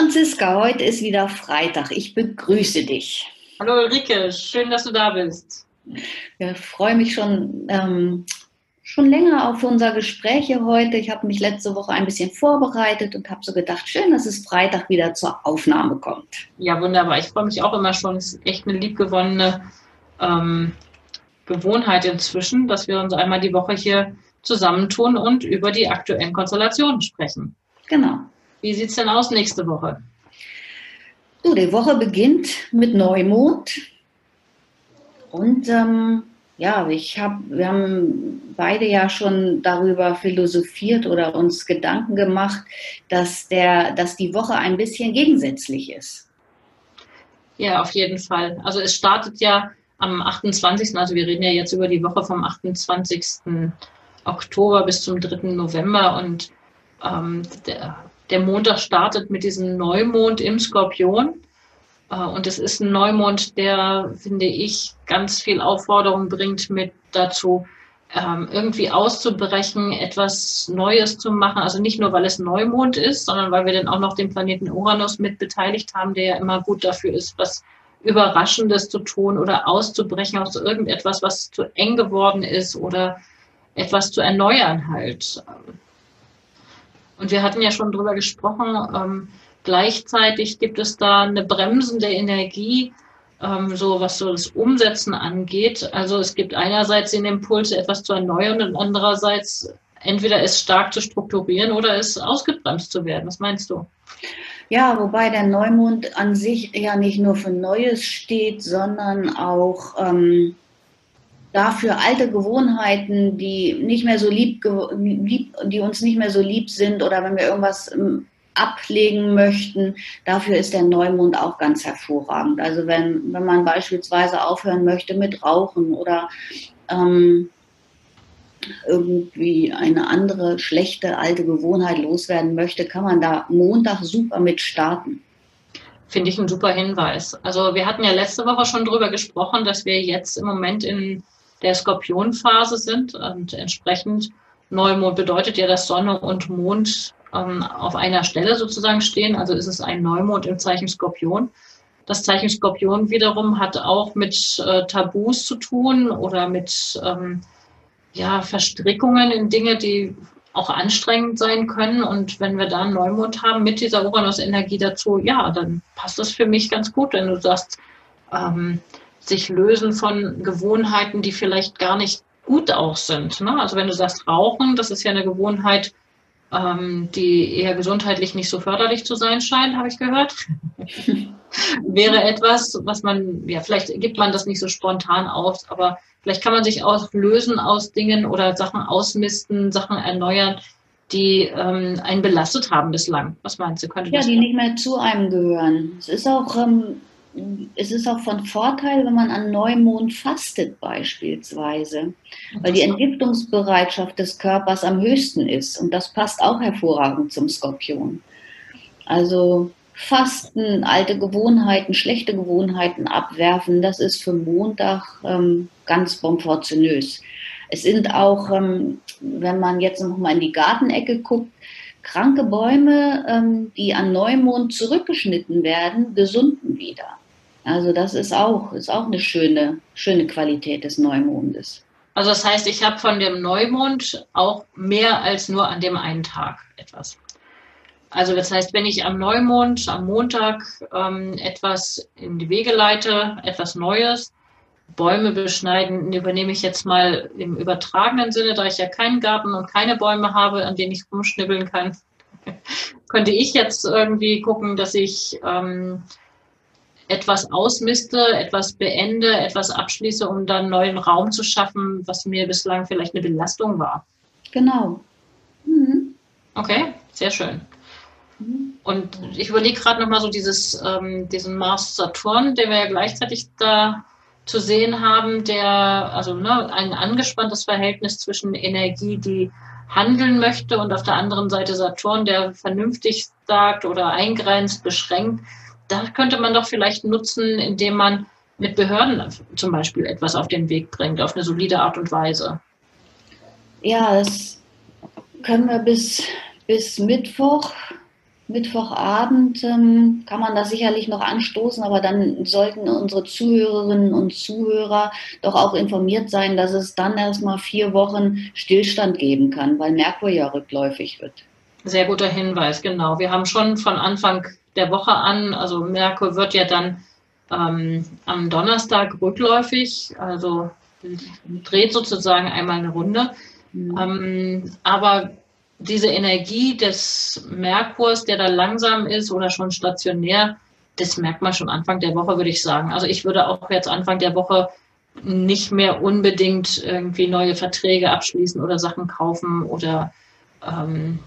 Franziska, heute ist wieder Freitag. Ich begrüße dich. Hallo Ulrike, schön, dass du da bist. Ich freue mich schon, ähm, schon länger auf unser Gespräch hier heute. Ich habe mich letzte Woche ein bisschen vorbereitet und habe so gedacht, schön, dass es Freitag wieder zur Aufnahme kommt. Ja, wunderbar. Ich freue mich auch immer schon. Es ist echt eine liebgewonnene ähm, Gewohnheit inzwischen, dass wir uns einmal die Woche hier zusammentun und über die aktuellen Konstellationen sprechen. Genau. Wie sieht es denn aus nächste Woche? Du, die Woche beginnt mit Neumond. Und ähm, ja, ich hab, wir haben beide ja schon darüber philosophiert oder uns Gedanken gemacht, dass, der, dass die Woche ein bisschen gegensätzlich ist. Ja, auf jeden Fall. Also es startet ja am 28. Also wir reden ja jetzt über die Woche vom 28. Oktober bis zum 3. November und ähm, der, der Montag startet mit diesem Neumond im Skorpion. Äh, und es ist ein Neumond, der, finde ich, ganz viel Aufforderung bringt mit dazu, ähm, irgendwie auszubrechen, etwas Neues zu machen. Also nicht nur, weil es Neumond ist, sondern weil wir dann auch noch den Planeten Uranus mit beteiligt haben, der ja immer gut dafür ist, was Überraschendes zu tun oder auszubrechen aus irgendetwas, was zu eng geworden ist oder etwas zu erneuern halt. Und wir hatten ja schon drüber gesprochen, ähm, Gleichzeitig gibt es da eine bremsende Energie, ähm, so was so das Umsetzen angeht. Also es gibt einerseits den Impuls, etwas zu erneuern und andererseits entweder es stark zu strukturieren oder es ausgebremst zu werden. Was meinst du? Ja, wobei der Neumond an sich ja nicht nur für Neues steht, sondern auch ähm, dafür alte Gewohnheiten, die nicht mehr so lieb, lieb, die uns nicht mehr so lieb sind oder wenn wir irgendwas ähm, ablegen möchten. Dafür ist der Neumond auch ganz hervorragend. Also wenn, wenn man beispielsweise aufhören möchte mit Rauchen oder ähm, irgendwie eine andere schlechte alte Gewohnheit loswerden möchte, kann man da Montag super mit starten. Finde ich ein super Hinweis. Also wir hatten ja letzte Woche schon darüber gesprochen, dass wir jetzt im Moment in der Skorpionphase sind und entsprechend Neumond bedeutet ja, dass Sonne und Mond ähm, auf einer Stelle sozusagen stehen. Also ist es ein Neumond im Zeichen Skorpion. Das Zeichen Skorpion wiederum hat auch mit äh, Tabus zu tun oder mit ähm, ja, Verstrickungen in Dinge, die auch anstrengend sein können. Und wenn wir da einen Neumond haben mit dieser Uranus-Energie dazu, ja, dann passt das für mich ganz gut, wenn du sagst, ähm, sich lösen von Gewohnheiten, die vielleicht gar nicht gut auch sind. Ne? Also wenn du sagst Rauchen, das ist ja eine Gewohnheit, ähm, die eher gesundheitlich nicht so förderlich zu sein scheint, habe ich gehört. Wäre etwas, was man, ja, vielleicht gibt man das nicht so spontan aus, aber vielleicht kann man sich auch lösen aus Dingen oder Sachen ausmisten, Sachen erneuern, die ähm, einen belastet haben bislang. Was meinst du? Könnte ja, die nicht mehr zu einem gehören. Es ist auch ähm, es ist auch von Vorteil, wenn man an Neumond fastet beispielsweise, weil die Entgiftungsbereitschaft des Körpers am höchsten ist und das passt auch hervorragend zum Skorpion. Also Fasten, alte Gewohnheiten, schlechte Gewohnheiten abwerfen, das ist für Montag ähm, ganz bomfortionös. Es sind auch, ähm, wenn man jetzt noch mal in die Gartenecke guckt, kranke Bäume, ähm, die an Neumond zurückgeschnitten werden, gesunden wieder. Also das ist auch, ist auch eine schöne, schöne Qualität des Neumondes. Also das heißt, ich habe von dem Neumond auch mehr als nur an dem einen Tag etwas. Also das heißt, wenn ich am Neumond, am Montag ähm, etwas in die Wege leite, etwas Neues, Bäume beschneiden, übernehme ich jetzt mal im übertragenen Sinne, da ich ja keinen Garten und keine Bäume habe, an denen ich rumschnibbeln kann. könnte ich jetzt irgendwie gucken, dass ich ähm, etwas ausmiste, etwas beende, etwas abschließe, um dann neuen Raum zu schaffen, was mir bislang vielleicht eine Belastung war. Genau. Mhm. Okay, sehr schön. Mhm. Und ich überlege gerade nochmal so dieses, ähm, diesen Mars-Saturn, den wir ja gleichzeitig da zu sehen haben, der, also ne, ein angespanntes Verhältnis zwischen Energie, die handeln möchte und auf der anderen Seite Saturn, der vernünftig sagt oder eingrenzt, beschränkt da könnte man doch vielleicht nutzen, indem man mit Behörden zum Beispiel etwas auf den Weg bringt, auf eine solide Art und Weise. Ja, das können wir bis, bis Mittwoch, Mittwochabend ähm, kann man das sicherlich noch anstoßen, aber dann sollten unsere Zuhörerinnen und Zuhörer doch auch informiert sein, dass es dann erstmal vier Wochen Stillstand geben kann, weil Merkur ja rückläufig wird. Sehr guter Hinweis, genau. Wir haben schon von Anfang der Woche an. Also Merkur wird ja dann ähm, am Donnerstag rückläufig, also dreht sozusagen einmal eine Runde. Mhm. Ähm, aber diese Energie des Merkurs, der da langsam ist oder schon stationär, das merkt man schon Anfang der Woche, würde ich sagen. Also ich würde auch jetzt Anfang der Woche nicht mehr unbedingt irgendwie neue Verträge abschließen oder Sachen kaufen oder ähm,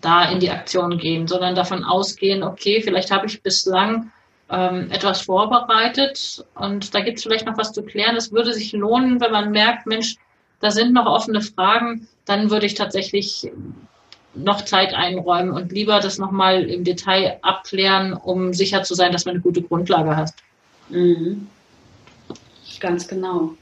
da in die Aktion gehen, sondern davon ausgehen, okay, vielleicht habe ich bislang ähm, etwas vorbereitet und da gibt es vielleicht noch was zu klären. Es würde sich lohnen, wenn man merkt, Mensch, da sind noch offene Fragen, dann würde ich tatsächlich noch Zeit einräumen und lieber das nochmal im Detail abklären, um sicher zu sein, dass man eine gute Grundlage hat. Mhm. Ganz genau.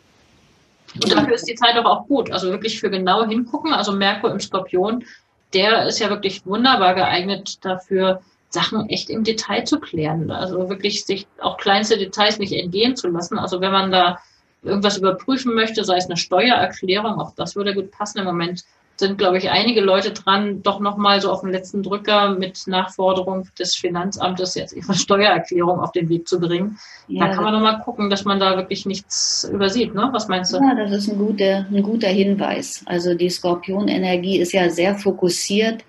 Und dafür ist die Zeit aber auch gut. Also wirklich für genau hingucken. Also Merkur im Skorpion der ist ja wirklich wunderbar geeignet dafür, Sachen echt im Detail zu klären. Also wirklich sich auch kleinste Details nicht entgehen zu lassen. Also wenn man da irgendwas überprüfen möchte, sei es eine Steuererklärung, auch das würde gut passen. Im Moment sind, glaube ich, einige Leute dran, doch nochmal so auf den letzten Drücker mit Nachforderung des Finanzamtes jetzt ihre Steuererklärung auf den Weg zu bringen. Ja, da kann man nochmal gucken, dass man da wirklich nichts übersieht. Ne? Was meinst du? Ja, das ist ein guter, ein guter Hinweis. Also die Skorpionenergie ist ja sehr fokussiert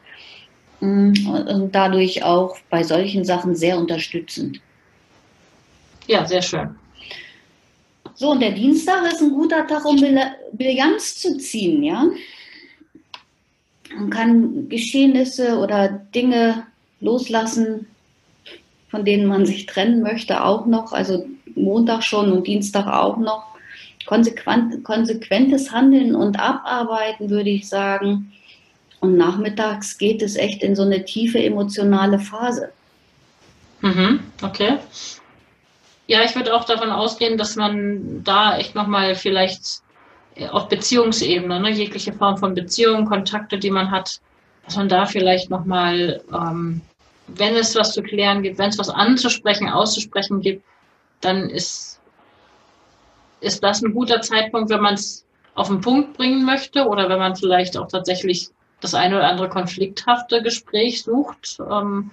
mm, und dadurch auch bei solchen Sachen sehr unterstützend. Ja, sehr schön. So, und der Dienstag ist ein guter Tag, um Bilanz zu ziehen, ja? Man kann Geschehnisse oder Dinge loslassen, von denen man sich trennen möchte, auch noch. Also Montag schon und Dienstag auch noch. Konsequent, konsequentes Handeln und Abarbeiten, würde ich sagen. Und nachmittags geht es echt in so eine tiefe emotionale Phase. Mhm, okay. Ja, ich würde auch davon ausgehen, dass man da echt nochmal vielleicht auf Beziehungsebene, ne, jegliche Form von Beziehungen, Kontakte, die man hat, dass man da vielleicht nochmal, ähm, wenn es was zu klären gibt, wenn es was anzusprechen, auszusprechen gibt, dann ist, ist das ein guter Zeitpunkt, wenn man es auf den Punkt bringen möchte oder wenn man vielleicht auch tatsächlich das eine oder andere konflikthafte Gespräch sucht. Ähm,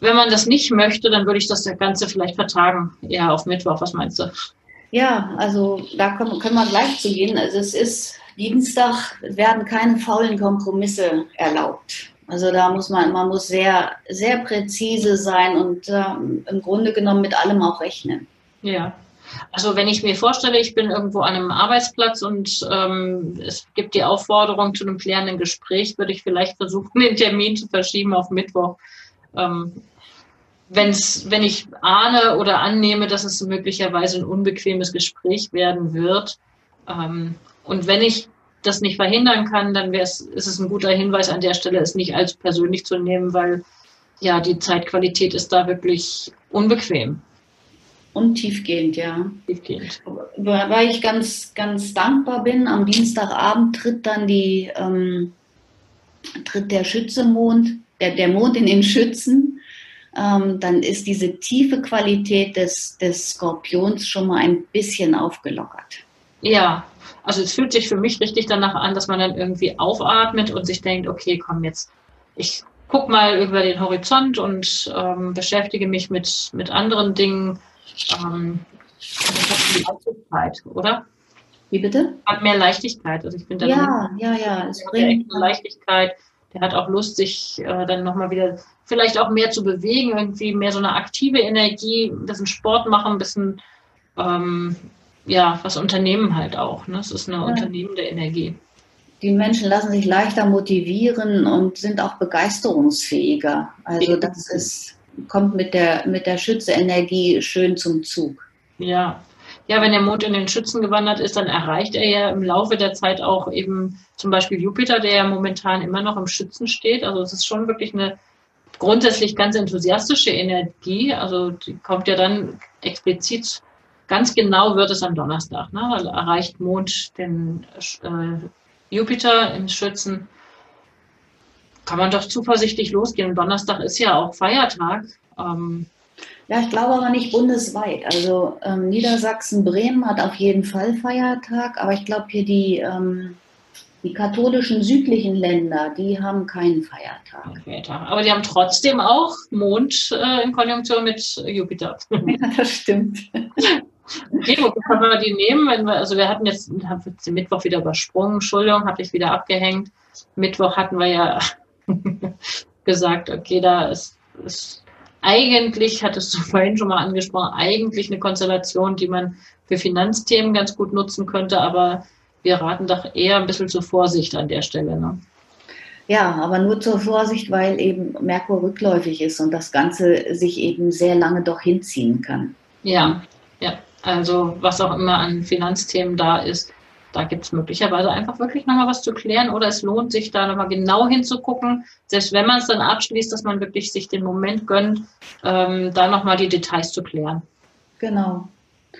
wenn man das nicht möchte, dann würde ich das Ganze vielleicht vertagen, eher auf Mittwoch. Was meinst du? Ja, also da können, können wir gleich zu gehen. Also es ist Dienstag werden keine faulen Kompromisse erlaubt. Also da muss man, man muss sehr, sehr präzise sein und äh, im Grunde genommen mit allem auch rechnen. Ja. Also wenn ich mir vorstelle, ich bin irgendwo an einem Arbeitsplatz und ähm, es gibt die Aufforderung zu einem klärenden Gespräch, würde ich vielleicht versuchen, den Termin zu verschieben auf Mittwoch. Ähm, wenn's, wenn ich ahne oder annehme, dass es möglicherweise ein unbequemes Gespräch werden wird. Ähm, und wenn ich das nicht verhindern kann, dann wäre es, ist es ein guter Hinweis an der Stelle, es nicht als persönlich zu nehmen, weil ja, die Zeitqualität ist da wirklich unbequem. Und tiefgehend, ja. Tiefgehend. Weil ich ganz, ganz dankbar bin, am Dienstagabend tritt dann die, ähm, tritt der Schützemond, der, der Mond in den Schützen ähm, dann ist diese tiefe Qualität des, des Skorpions schon mal ein bisschen aufgelockert. Ja, also es fühlt sich für mich richtig danach an, dass man dann irgendwie aufatmet und sich denkt, okay, komm jetzt, ich guck mal über den Horizont und ähm, beschäftige mich mit, mit anderen Dingen. Ähm, das hat Leichtigkeit, oder? Wie bitte? Hat mehr Leichtigkeit. Also ich bin dann ja, ja, ja. Es bringt Leichtigkeit Der hat auch Lust, sich äh, dann nochmal wieder vielleicht auch mehr zu bewegen, irgendwie mehr so eine aktive Energie, ein bisschen Sport machen, ein bisschen ähm, ja, was Unternehmen halt auch. Ne? Es ist eine ja. unternehmende Energie. Die Menschen lassen sich leichter motivieren und sind auch begeisterungsfähiger. Also das ist, kommt mit der, mit der Schütze-Energie schön zum Zug. Ja. Ja, wenn der Mond in den Schützen gewandert ist, dann erreicht er ja im Laufe der Zeit auch eben zum Beispiel Jupiter, der ja momentan immer noch im Schützen steht. Also es ist schon wirklich eine grundsätzlich ganz enthusiastische Energie. Also die kommt ja dann explizit Ganz genau wird es am Donnerstag. Ne? Also erreicht Mond den äh, Jupiter im Schützen. Kann man doch zuversichtlich losgehen. Donnerstag ist ja auch Feiertag. Ähm, ja, ich glaube aber nicht bundesweit. Also ähm, Niedersachsen, Bremen hat auf jeden Fall Feiertag, aber ich glaube hier die, ähm, die katholischen südlichen Länder, die haben keinen Feiertag. Feiertag. Aber die haben trotzdem auch Mond äh, in Konjunktion mit Jupiter. Ja, das stimmt. Okay, wo können wir die nehmen? Wir, also wir hatten jetzt, haben wir den Mittwoch wieder übersprungen, Entschuldigung, habe ich wieder abgehängt. Mittwoch hatten wir ja gesagt, okay, da ist, ist eigentlich, hattest du vorhin schon mal angesprochen, eigentlich eine Konstellation, die man für Finanzthemen ganz gut nutzen könnte, aber wir raten doch eher ein bisschen zur Vorsicht an der Stelle. Ne? Ja, aber nur zur Vorsicht, weil eben Merkur rückläufig ist und das Ganze sich eben sehr lange doch hinziehen kann. Ja, ja. Also was auch immer an Finanzthemen da ist, da gibt es möglicherweise einfach wirklich nochmal was zu klären oder es lohnt sich da nochmal genau hinzugucken, selbst wenn man es dann abschließt, dass man wirklich sich den Moment gönnt, ähm, da nochmal die Details zu klären. Genau.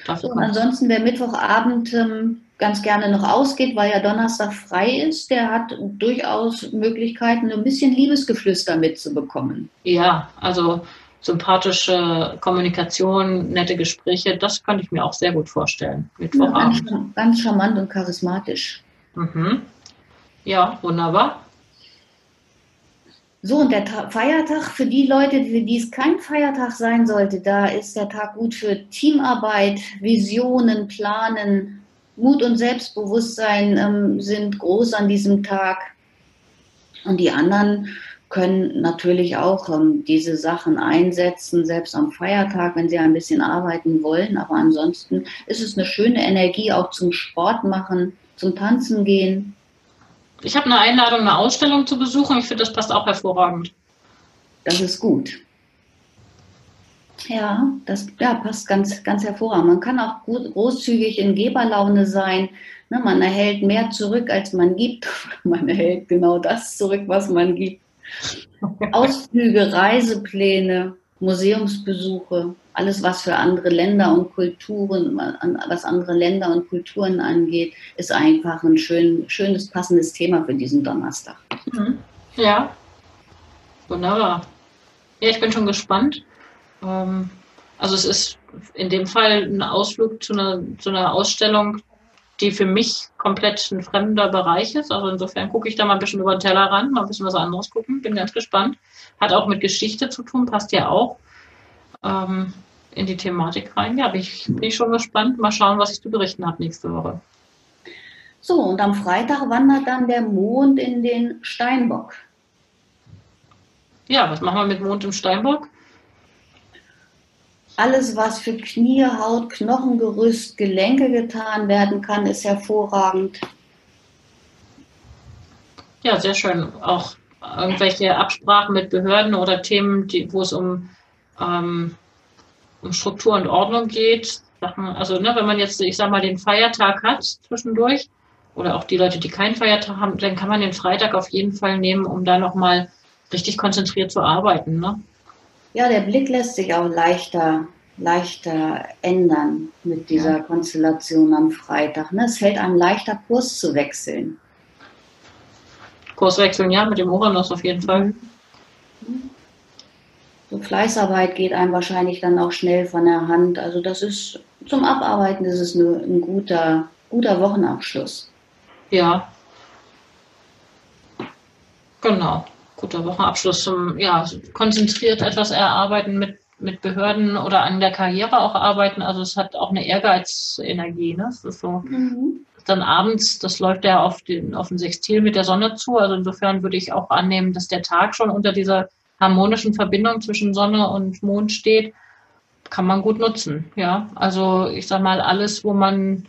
Und ansonsten, wer Mittwochabend ähm, ganz gerne noch ausgeht, weil ja Donnerstag frei ist, der hat durchaus Möglichkeiten, ein bisschen Liebesgeflüster mitzubekommen. Ja, also sympathische Kommunikation, nette Gespräche, das könnte ich mir auch sehr gut vorstellen. Mittwochabend. Ja, ganz, ganz charmant und charismatisch. Mhm. Ja, wunderbar. So, und der Ta Feiertag für die Leute, für die es kein Feiertag sein sollte, da ist der Tag gut für Teamarbeit, Visionen, Planen, Mut und Selbstbewusstsein ähm, sind groß an diesem Tag. Und die anderen können natürlich auch ähm, diese Sachen einsetzen, selbst am Feiertag, wenn sie ein bisschen arbeiten wollen. Aber ansonsten ist es eine schöne Energie auch zum Sport machen, zum Tanzen gehen. Ich habe eine Einladung, eine Ausstellung zu besuchen. Ich finde, das passt auch hervorragend. Das ist gut. Ja, das ja, passt ganz, ganz hervorragend. Man kann auch gut, großzügig in Geberlaune sein. Ne, man erhält mehr zurück, als man gibt. Man erhält genau das zurück, was man gibt. Ausflüge, Reisepläne, Museumsbesuche, alles, was für andere Länder und Kulturen, was andere Länder und Kulturen angeht, ist einfach ein schön, schönes, passendes Thema für diesen Donnerstag. Mhm. Ja, wunderbar. Ja, ich bin schon gespannt. Ähm, also es ist in dem Fall ein Ausflug zu einer, zu einer Ausstellung, die für mich komplett ein fremder Bereich ist. Also insofern gucke ich da mal ein bisschen über den Teller ran, mal ein bisschen was anderes gucken. Bin ganz gespannt. Hat auch mit Geschichte zu tun, passt ja auch ähm, in die Thematik rein. Ja, bin ich, bin ich schon gespannt. Mal schauen, was ich zu berichten habe nächste Woche. So, und am Freitag wandert dann der Mond in den Steinbock. Ja, was machen wir mit Mond im Steinbock? Alles, was für Knie, Haut, Knochengerüst, Gelenke getan werden kann, ist hervorragend. Ja, sehr schön. Auch irgendwelche Absprachen mit Behörden oder Themen, die, wo es um, ähm, um Struktur und Ordnung geht. Also ne, wenn man jetzt, ich sag mal, den Feiertag hat zwischendurch oder auch die Leute, die keinen Feiertag haben, dann kann man den Freitag auf jeden Fall nehmen, um da nochmal richtig konzentriert zu arbeiten. Ne? Ja, der Blick lässt sich auch leichter, leichter ändern mit dieser ja. Konstellation am Freitag. Ne? Es fällt einem leichter, Kurs zu wechseln. Kurs wechseln, ja, mit dem Uranus auf jeden Fall. So Fleißarbeit geht einem wahrscheinlich dann auch schnell von der Hand. Also das ist zum Abarbeiten ist es nur ein guter, guter Wochenabschluss. Ja. Genau guter Wochenabschluss zum, ja, konzentriert etwas erarbeiten mit, mit Behörden oder an der Karriere auch arbeiten. Also es hat auch eine Ehrgeizenergie, ne? Es ist so, mhm. dann abends, das läuft ja auf den, auf den Sextil mit der Sonne zu. Also insofern würde ich auch annehmen, dass der Tag schon unter dieser harmonischen Verbindung zwischen Sonne und Mond steht. Kann man gut nutzen, ja. Also ich sag mal, alles, wo man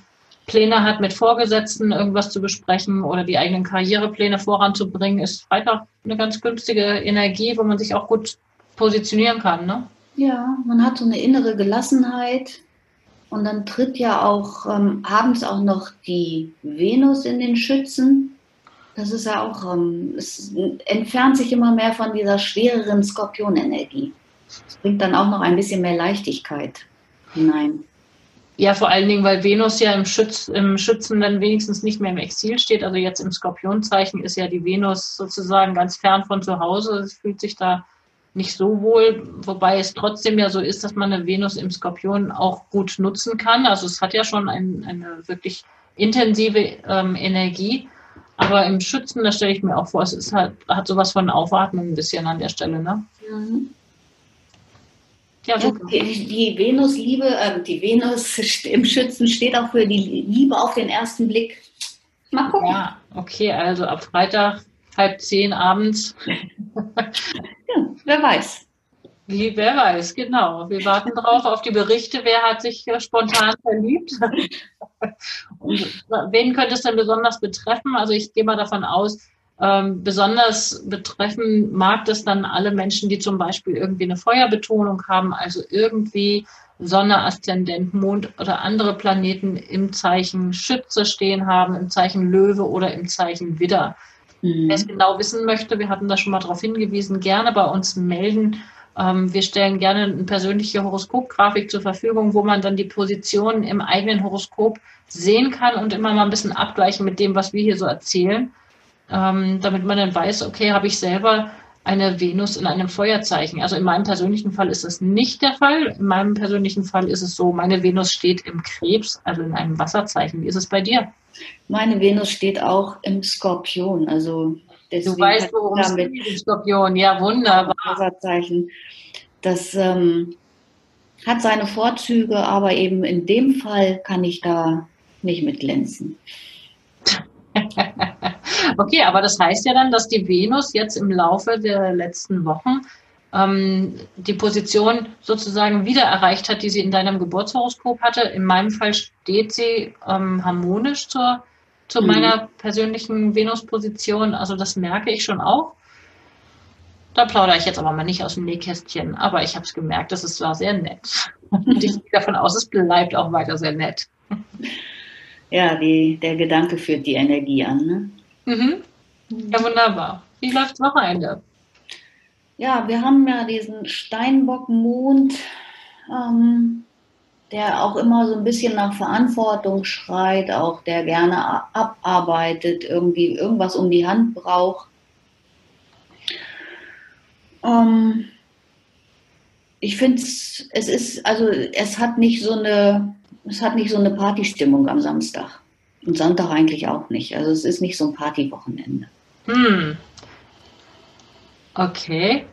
Pläne hat, mit Vorgesetzten irgendwas zu besprechen oder die eigenen Karrierepläne voranzubringen, ist Freitag eine ganz günstige Energie, wo man sich auch gut positionieren kann. Ne? Ja, man hat so eine innere Gelassenheit. Und dann tritt ja auch ähm, abends auch noch die Venus in den Schützen. Das ist ja auch, ähm, es entfernt sich immer mehr von dieser schwereren Skorpionenergie. Es bringt dann auch noch ein bisschen mehr Leichtigkeit hinein. Ja, vor allen Dingen, weil Venus ja im, Schütz, im Schützen dann wenigstens nicht mehr im Exil steht. Also jetzt im Skorpionzeichen ist ja die Venus sozusagen ganz fern von zu Hause. Es fühlt sich da nicht so wohl, wobei es trotzdem ja so ist, dass man eine Venus im Skorpion auch gut nutzen kann. Also es hat ja schon ein, eine wirklich intensive ähm, Energie. Aber im Schützen, da stelle ich mir auch vor, es ist halt, hat sowas von Aufatmung ein bisschen an der Stelle, ne? Mhm. Ja. Die, die Venus-Liebe, äh, die Venus im Schützen steht auch für die Liebe auf den ersten Blick. Mal gucken. Ja, okay, also ab Freitag halb zehn abends. ja, wer weiß. Wie, wer weiß, genau. Wir warten drauf auf die Berichte, wer hat sich spontan verliebt. Und wen könnte es denn besonders betreffen? Also ich gehe mal davon aus, ähm, besonders betreffen mag das dann alle Menschen, die zum Beispiel irgendwie eine Feuerbetonung haben, also irgendwie Sonne, Aszendent, Mond oder andere Planeten im Zeichen Schütze stehen haben, im Zeichen Löwe oder im Zeichen Widder. Mhm. Wer es genau wissen möchte, wir hatten da schon mal darauf hingewiesen, gerne bei uns melden. Ähm, wir stellen gerne eine persönliche Horoskopgrafik zur Verfügung, wo man dann die Positionen im eigenen Horoskop sehen kann und immer mal ein bisschen abgleichen mit dem, was wir hier so erzählen ähm, damit man dann weiß, okay, habe ich selber eine Venus in einem Feuerzeichen. Also in meinem persönlichen Fall ist das nicht der Fall. In meinem persönlichen Fall ist es so, meine Venus steht im Krebs, also in einem Wasserzeichen. Wie ist es bei dir? Meine Venus steht auch im Skorpion. Also du weißt, worum es geht, im Skorpion. Ja, wunderbar. Wasserzeichen. Das ähm, hat seine Vorzüge, aber eben in dem Fall kann ich da nicht mit glänzen. Okay, aber das heißt ja dann, dass die Venus jetzt im Laufe der letzten Wochen ähm, die Position sozusagen wieder erreicht hat, die sie in deinem Geburtshoroskop hatte. In meinem Fall steht sie ähm, harmonisch zur, zu mhm. meiner persönlichen Venus-Position. Also das merke ich schon auch. Da plaudere ich jetzt aber mal nicht aus dem Nähkästchen, aber ich habe es gemerkt, das ist, war sehr nett. Und ich gehe davon aus, es bleibt auch weiter sehr nett. Ja, die, der Gedanke führt die Energie an. Ne? Mhm. Ja, wunderbar. Wie läuft das Wochenende? Ja, wir haben ja diesen Steinbockmond, ähm, der auch immer so ein bisschen nach Verantwortung schreit, auch der gerne abarbeitet, irgendwie irgendwas um die Hand braucht. Ähm, ich finde es, es ist, also es hat nicht so eine, es hat nicht so eine Partystimmung am Samstag. Und Sonntag eigentlich auch nicht. Also es ist nicht so ein Partywochenende. Hm. Okay.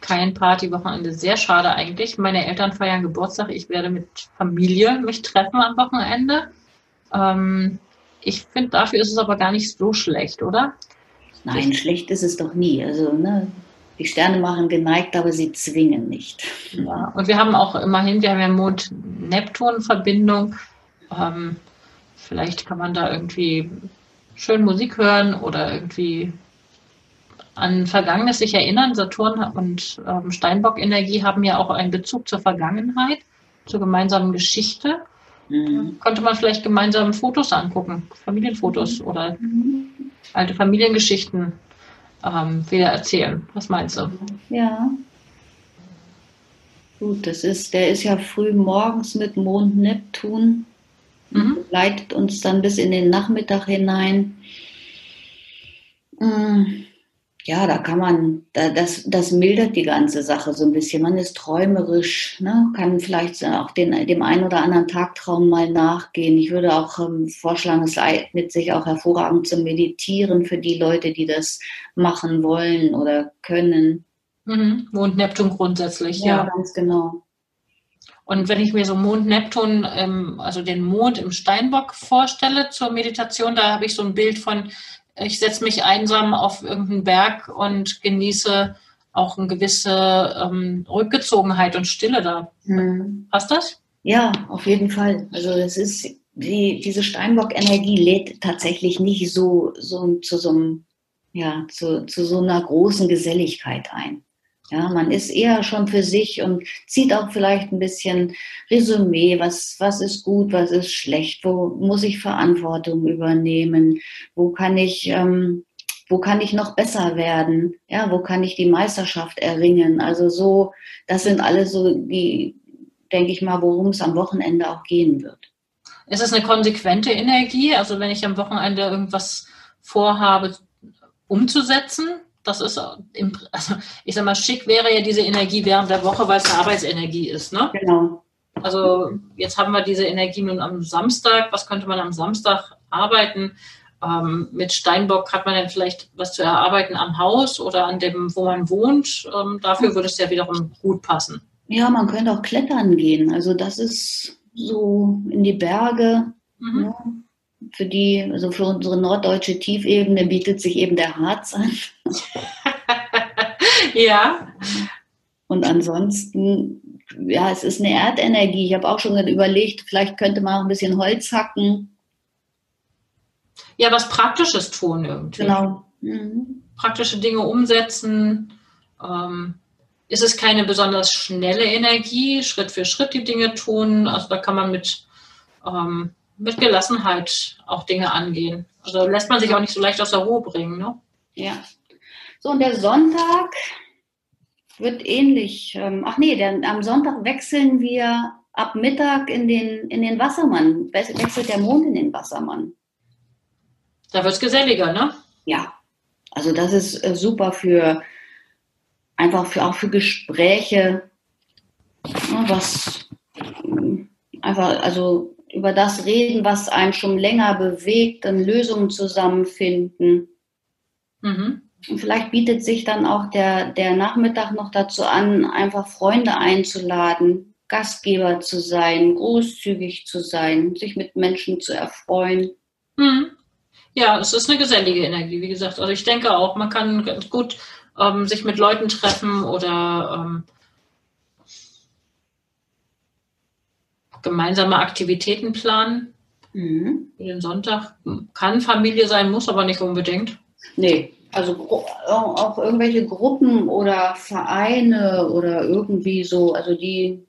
Kein Partywochenende. Sehr schade eigentlich. Meine Eltern feiern Geburtstag. Ich werde mit Familie mich treffen am Wochenende. Ähm, ich finde, dafür ist es aber gar nicht so schlecht, oder? Nein, ich schlecht ist es doch nie. Also, ne, die Sterne machen geneigt, aber sie zwingen nicht. Ja, und wir haben auch immerhin, wir haben ja Mond-Neptun-Verbindung. Ähm, Vielleicht kann man da irgendwie schön Musik hören oder irgendwie an Vergangenes sich erinnern. Saturn und ähm, Steinbock-Energie haben ja auch einen Bezug zur Vergangenheit, zur gemeinsamen Geschichte. Mhm. Könnte man vielleicht gemeinsam Fotos angucken, Familienfotos mhm. oder alte Familiengeschichten ähm, wieder erzählen. Was meinst du? Ja. Gut, das ist, der ist ja früh morgens mit Mond Neptun mhm. begleitet uns dann bis in den Nachmittag hinein. Mm, ja, da kann man, das, das mildert die ganze Sache so ein bisschen. Man ist träumerisch, ne? kann vielleicht auch den, dem einen oder anderen Tagtraum mal nachgehen. Ich würde auch ähm, vorschlagen, es eignet sich auch hervorragend zum Meditieren für die Leute, die das machen wollen oder können. Mhm. Mond Neptun grundsätzlich, ja. Ja, ganz genau. Und wenn ich mir so Mond-Neptun, ähm, also den Mond im Steinbock vorstelle zur Meditation, da habe ich so ein Bild von, ich setze mich einsam auf irgendeinen Berg und genieße auch eine gewisse ähm, Rückgezogenheit und Stille da. Hm. Passt das? Ja, auf jeden Fall. Also das ist die, diese Steinbock-Energie lädt tatsächlich nicht so, so zu so einem, ja, zu, zu so einer großen Geselligkeit ein. Ja, man ist eher schon für sich und zieht auch vielleicht ein bisschen Resümee, was, was ist gut, was ist schlecht, wo muss ich Verantwortung übernehmen, wo kann ich, ähm, wo kann ich noch besser werden, ja, wo kann ich die Meisterschaft erringen. Also so, das sind alle so die, denke ich mal, worum es am Wochenende auch gehen wird. Ist es eine konsequente Energie? Also wenn ich am Wochenende irgendwas vorhabe, umzusetzen, das ist, im, also ich sag mal, schick wäre ja diese Energie während der Woche, weil es eine Arbeitsenergie ist, ne? Genau. Also jetzt haben wir diese Energie nun am Samstag. Was könnte man am Samstag arbeiten? Ähm, mit Steinbock hat man dann vielleicht was zu erarbeiten am Haus oder an dem, wo man wohnt. Ähm, dafür würde es ja wiederum gut passen. Ja, man könnte auch klettern gehen. Also das ist so in die Berge. Mhm. Ja für die, also für unsere norddeutsche Tiefebene bietet sich eben der Harz an. ja. Und ansonsten, ja, es ist eine Erdenergie. Ich habe auch schon überlegt, vielleicht könnte man auch ein bisschen Holz hacken. Ja, was Praktisches tun irgendwie. Genau. Mhm. Praktische Dinge umsetzen. Ähm, ist es keine besonders schnelle Energie, Schritt für Schritt die Dinge tun. Also da kann man mit ähm, mit Gelassenheit auch Dinge angehen. Also lässt man sich auch nicht so leicht aus der Ruhe bringen. Ne? Ja. So, und der Sonntag wird ähnlich. Ähm, ach nee, der, am Sonntag wechseln wir ab Mittag in den, in den Wassermann. Wechselt der Mond in den Wassermann. Da wird es geselliger, ne? Ja. Also das ist äh, super für einfach für auch für Gespräche, ne, was einfach, also über das reden, was einen schon länger bewegt, dann Lösungen zusammenfinden. Mhm. Und vielleicht bietet sich dann auch der, der Nachmittag noch dazu an, einfach Freunde einzuladen, Gastgeber zu sein, großzügig zu sein, sich mit Menschen zu erfreuen. Mhm. Ja, es ist eine gesellige Energie, wie gesagt. Also ich denke auch, man kann ganz gut ähm, sich mit Leuten treffen oder ähm, gemeinsame Aktivitäten planen. Mhm. Den Sonntag kann Familie sein, muss aber nicht unbedingt. Nee, also auch irgendwelche Gruppen oder Vereine oder irgendwie so, also die,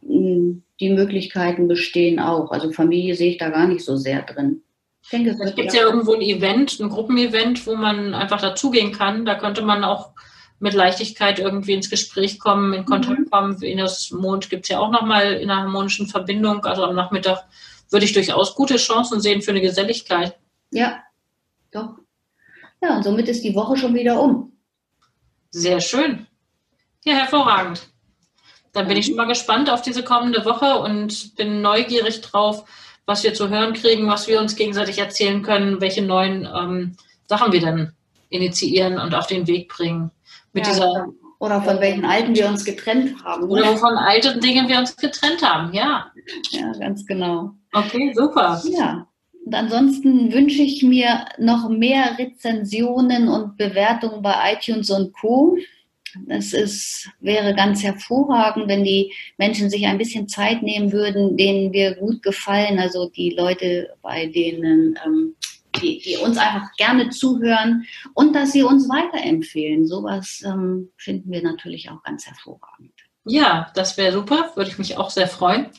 hm, die Möglichkeiten bestehen auch. Also Familie sehe ich da gar nicht so sehr drin. Ich denke, es gibt ja irgendwo ein Event, ein Gruppenevent, wo man einfach dazugehen kann. Da könnte man auch mit Leichtigkeit irgendwie ins Gespräch kommen, in Kontakt mhm. kommen. Venus Mond gibt es ja auch nochmal in einer harmonischen Verbindung. Also am Nachmittag würde ich durchaus gute Chancen sehen für eine Geselligkeit. Ja, doch. Ja, und somit ist die Woche schon wieder um. Sehr schön. Ja, hervorragend. Dann bin ich schon mal gespannt auf diese kommende Woche und bin neugierig drauf, was wir zu hören kriegen, was wir uns gegenseitig erzählen können, welche neuen ähm, Sachen wir dann initiieren und auf den Weg bringen mit ja, dieser. Oder von welchen alten wir uns getrennt haben. Oder von alten Dingen wir uns getrennt haben, ja. Ja, ganz genau. Okay, super. Ja. Und ansonsten wünsche ich mir noch mehr Rezensionen und Bewertungen bei iTunes und Co. Es ist, wäre ganz hervorragend, wenn die Menschen sich ein bisschen Zeit nehmen würden, denen wir gut gefallen. Also die Leute, bei denen ähm, die, die uns einfach gerne zuhören und dass sie uns weiterempfehlen. Sowas ähm, finden wir natürlich auch ganz hervorragend. Ja, das wäre super, würde ich mich auch sehr freuen.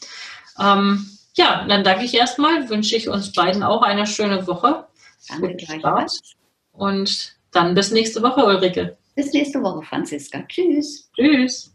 Ähm, ja, dann danke ich erstmal, wünsche ich uns beiden auch eine schöne Woche. Danke gleichfalls. Und dann bis nächste Woche, Ulrike. Bis nächste Woche, Franziska. Tschüss. Tschüss.